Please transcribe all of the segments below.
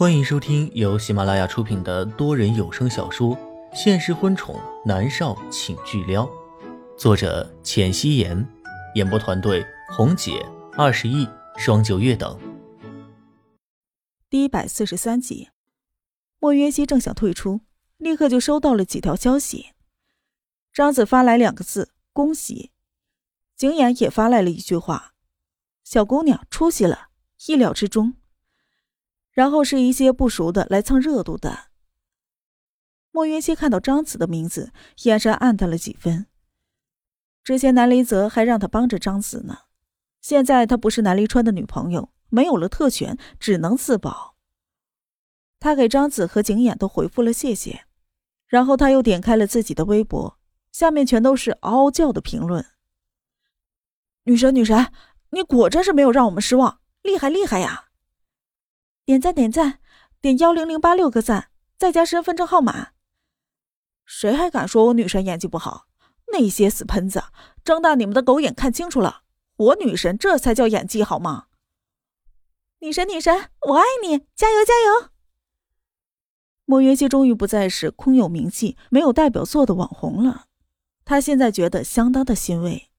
欢迎收听由喜马拉雅出品的多人有声小说《现实婚宠男少请巨撩》，作者：浅汐颜，演播团队：红姐、二十亿、双九月等。第一百四十三集，莫约西正想退出，立刻就收到了几条消息。张子发来两个字：“恭喜。”景琰也发来了一句话：“小姑娘出息了，意料之中。”然后是一些不熟的来蹭热度的。莫云熙看到张子的名字，眼神暗淡了几分。之前南离泽还让他帮着张子呢，现在他不是南离川的女朋友，没有了特权，只能自保。他给张子和景琰都回复了谢谢，然后他又点开了自己的微博，下面全都是嗷嗷叫的评论。女神，女神，你果真是没有让我们失望，厉害厉害呀！点赞点赞，点幺零零八六个赞，再加身份证号码。谁还敢说我女神演技不好？那些死喷子，睁大你们的狗眼看清楚了，我女神这才叫演技好吗？女神女神，我爱你，加油加油！莫云熙终于不再是空有名气、没有代表作的网红了，他现在觉得相当的欣慰。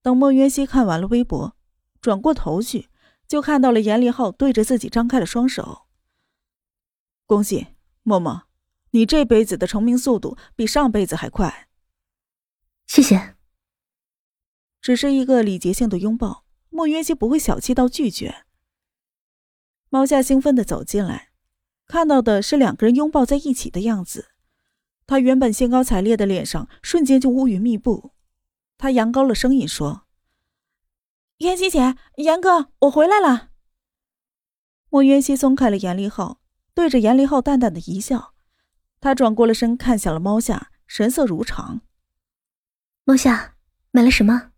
等莫云熙看完了微博，转过头去。就看到了严立浩对着自己张开了双手。恭喜默默，你这辈子的成名速度比上辈子还快。谢谢。只是一个礼节性的拥抱，莫云熙不会小气到拒绝。猫夏兴奋的走进来，看到的是两个人拥抱在一起的样子，他原本兴高采烈的脸上瞬间就乌云密布。他扬高了声音说。妍希姐，严哥，我回来了。莫渊熙松开了严立浩，对着严立浩淡淡的一笑，他转过了身，看向了猫夏，神色如常。猫夏，买了什么？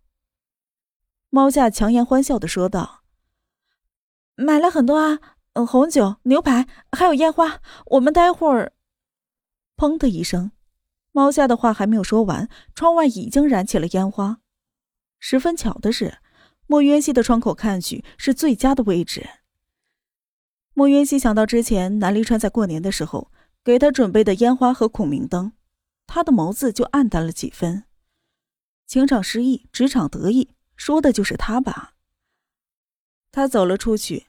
猫夏强颜欢笑的说道：“买了很多啊，红酒、牛排，还有烟花。我们待会儿……”砰的一声，猫夏的话还没有说完，窗外已经燃起了烟花。十分巧的是。莫渊熙的窗口看去是最佳的位置。莫渊熙想到之前南离川在过年的时候给他准备的烟花和孔明灯，他的眸子就暗淡了几分。情场失意，职场得意，说的就是他吧。他走了出去，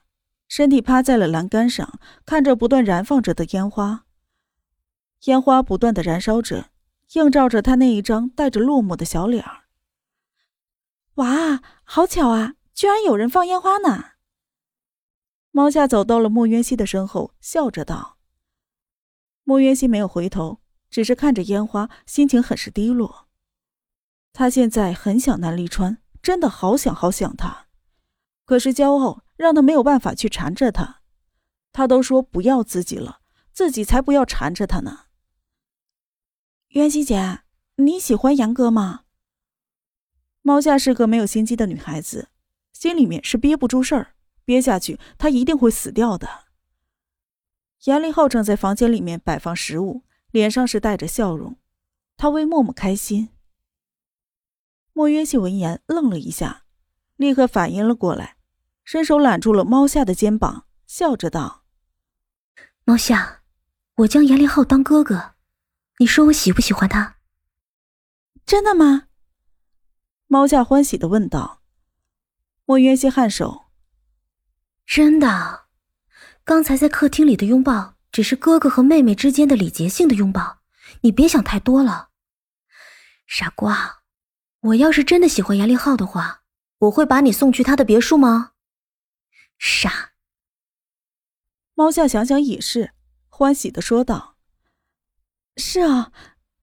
身体趴在了栏杆上，看着不断燃放着的烟花。烟花不断的燃烧着，映照着他那一张带着落寞的小脸儿。哇，好巧啊！居然有人放烟花呢。猫夏走到了莫渊熙的身后，笑着道：“莫渊熙没有回头，只是看着烟花，心情很是低落。他现在很想南离川，真的好想好想他。可是骄傲让他没有办法去缠着他。他都说不要自己了，自己才不要缠着他呢。”渊熙姐，你喜欢杨哥吗？猫夏是个没有心机的女孩子，心里面是憋不住事儿，憋下去她一定会死掉的。严立浩正在房间里面摆放食物，脸上是带着笑容，他为默默开心。莫约西闻言愣了一下，立刻反应了过来，伸手揽住了猫夏的肩膀，笑着道：“猫夏，我将严立浩当哥哥，你说我喜不喜欢他？”真的吗？猫夏欢喜的问道：“莫渊熙颔首，真的。刚才在客厅里的拥抱，只是哥哥和妹妹之间的礼节性的拥抱，你别想太多了。傻瓜，我要是真的喜欢严立浩的话，我会把你送去他的别墅吗？傻。”猫夏想想也是，欢喜的说道：“是啊，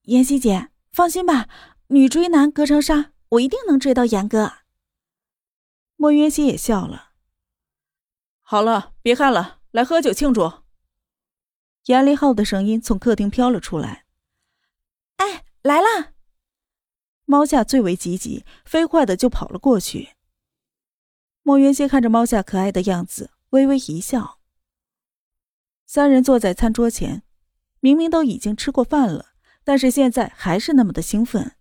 妍希姐，放心吧，女追男隔层纱。”我一定能追到严哥。莫云熙也笑了。好了，别看了，来喝酒庆祝。严立浩的声音从客厅飘了出来。哎，来啦！猫夏最为积极，飞快的就跑了过去。莫云熙看着猫夏可爱的样子，微微一笑。三人坐在餐桌前，明明都已经吃过饭了，但是现在还是那么的兴奋。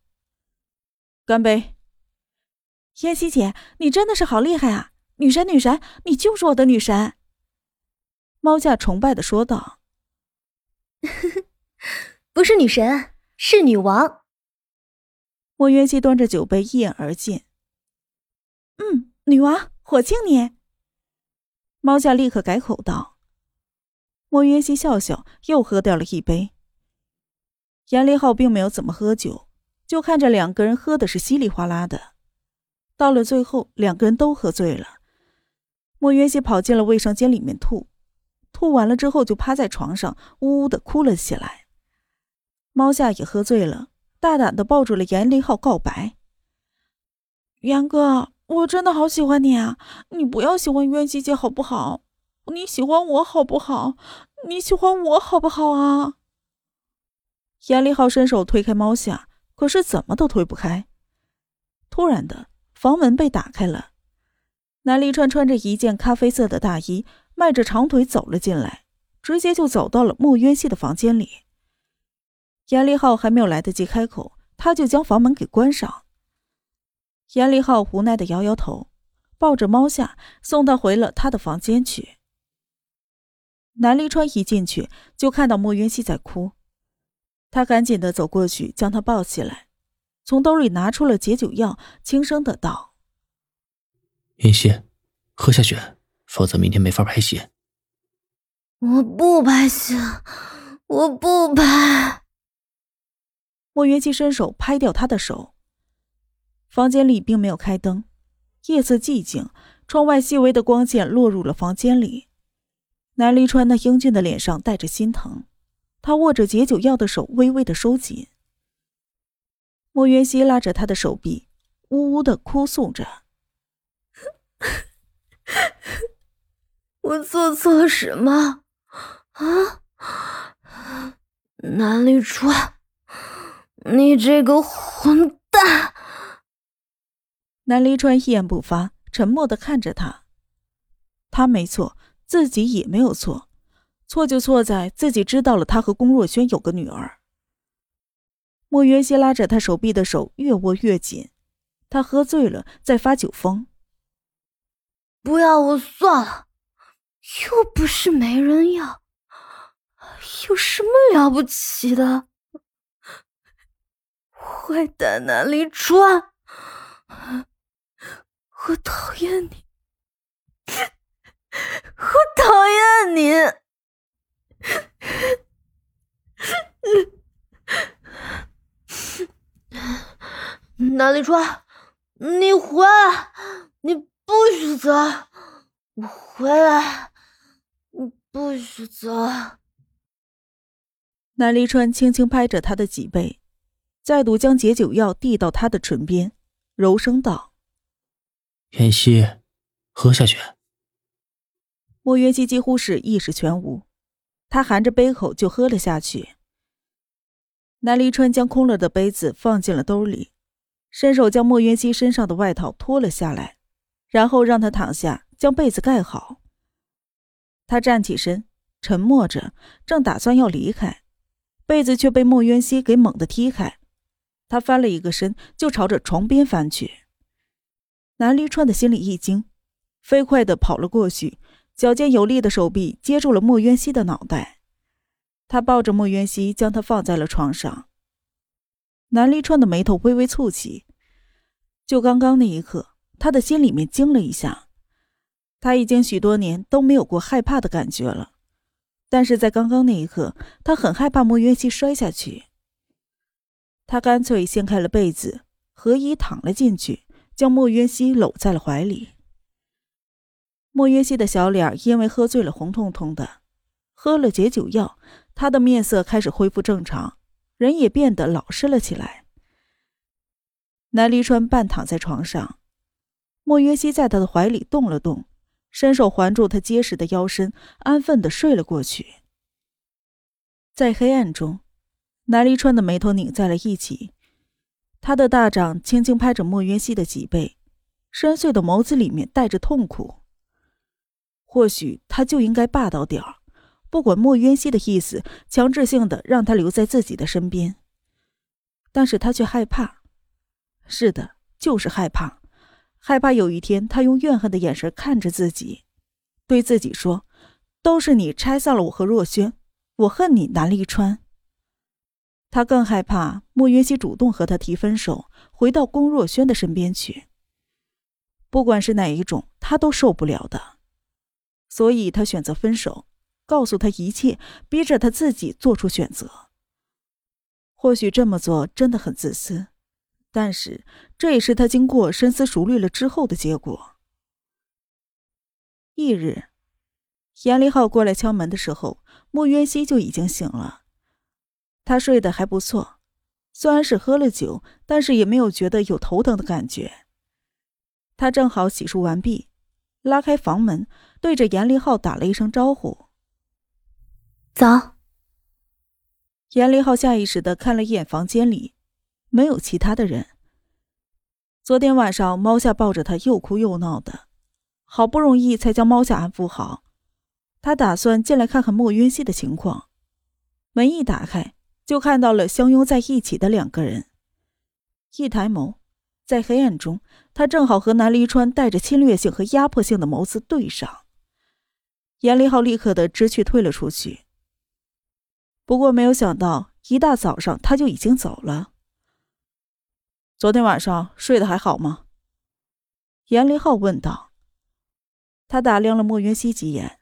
干杯，燕西姐，你真的是好厉害啊！女神，女神，你就是我的女神。猫夏崇拜的说道：“不是女神，是女王。”莫渊熙端着酒杯一饮而尽。嗯，女王，我敬你。猫夏立刻改口道。莫渊熙笑笑，又喝掉了一杯。严立浩并没有怎么喝酒，就看着两个人喝的是稀里哗啦的。到了最后，两个人都喝醉了。莫渊熙跑进了卫生间里面吐，吐完了之后就趴在床上呜呜的哭了起来。猫夏也喝醉了。大胆的抱住了严立浩，告白：“严哥，我真的好喜欢你啊！你不要喜欢渊熙姐好不好？你喜欢我好不好？你喜欢我好不好啊？”严立浩伸手推开猫夏，可是怎么都推不开。突然的，房门被打开了，南离川穿着一件咖啡色的大衣，迈着长腿走了进来，直接就走到了莫渊熙的房间里。严立浩还没有来得及开口，他就将房门给关上。严立浩无奈的摇摇头，抱着猫夏送他回了他的房间去。南离川一进去就看到莫云熙在哭，他赶紧的走过去将他抱起来，从兜里拿出了解酒药，轻声的道：“云溪，喝下去，否则明天没法拍戏。”我不拍戏，我不拍。莫元熙伸手拍掉他的手。房间里并没有开灯，夜色寂静，窗外细微的光线落入了房间里。南离川那英俊的脸上带着心疼，他握着解酒药的手微微的收紧。莫元熙拉着他的手臂，呜呜的哭诉着：“我做错了什么？啊，南离川。”你这个混蛋！南离川一言不发，沉默的看着他。他没错，自己也没有错，错就错在自己知道了他和龚若轩有个女儿。莫元熙拉着他手臂的手越握越紧，他喝醉了，在发酒疯。不要我算了，又不是没人要，有什么了不起的？坏蛋南离川，我讨厌你，我讨厌你，南离川，你回来，你不许走，我回来，你不许走。南离川轻轻拍着他的脊背。再度将解酒药递到他的唇边，柔声道：“妍希，喝下去。”莫元熙几乎是意识全无，他含着杯口就喝了下去。南离川将空了的杯子放进了兜里，伸手将莫元熙身上的外套脱了下来，然后让他躺下，将被子盖好。他站起身，沉默着，正打算要离开，被子却被莫渊熙给猛地踢开。他翻了一个身，就朝着床边翻去。南离川的心里一惊，飞快的跑了过去，矫健有力的手臂接住了莫渊熙的脑袋。他抱着莫渊熙，将他放在了床上。南离川的眉头微微蹙起，就刚刚那一刻，他的心里面惊了一下。他已经许多年都没有过害怕的感觉了，但是在刚刚那一刻，他很害怕莫渊熙摔下去。他干脆掀开了被子，何以躺了进去，将莫渊熙搂在了怀里。莫渊熙的小脸因为喝醉了红彤彤的，喝了解酒药，他的面色开始恢复正常，人也变得老实了起来。南离川半躺在床上，莫渊熙在他的怀里动了动，伸手环住他结实的腰身，安分的睡了过去。在黑暗中。南离川的眉头拧在了一起，他的大掌轻轻拍着莫渊熙的脊背，深邃的眸子里面带着痛苦。或许他就应该霸道点儿，不管莫渊熙的意思，强制性的让他留在自己的身边。但是他却害怕，是的，就是害怕，害怕有一天他用怨恨的眼神看着自己，对自己说：“都是你拆散了我和若轩，我恨你南离川。他更害怕莫云熙主动和他提分手，回到龚若轩的身边去。不管是哪一种，他都受不了的，所以他选择分手，告诉他一切，逼着他自己做出选择。或许这么做真的很自私，但是这也是他经过深思熟虑了之后的结果。翌日，严立浩过来敲门的时候，莫渊熙就已经醒了。他睡得还不错，虽然是喝了酒，但是也没有觉得有头疼的感觉。他正好洗漱完毕，拉开房门，对着严立浩打了一声招呼：“早。”严立浩下意识的看了一眼房间里，没有其他的人。昨天晚上猫夏抱着他又哭又闹的，好不容易才将猫夏安抚好。他打算进来看看莫云熙的情况，门一打开。就看到了相拥在一起的两个人，一抬眸，在黑暗中，他正好和南离川带着侵略性和压迫性的眸子对上。严立浩立刻的知趣退了出去。不过没有想到，一大早上他就已经走了。昨天晚上睡得还好吗？严林浩问道。他打量了莫云熙几眼，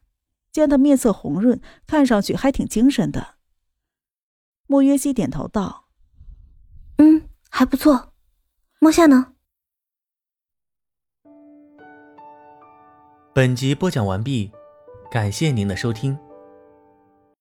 见他面色红润，看上去还挺精神的。莫云熙点头道：“嗯，还不错。莫夏呢？”本集播讲完毕，感谢您的收听。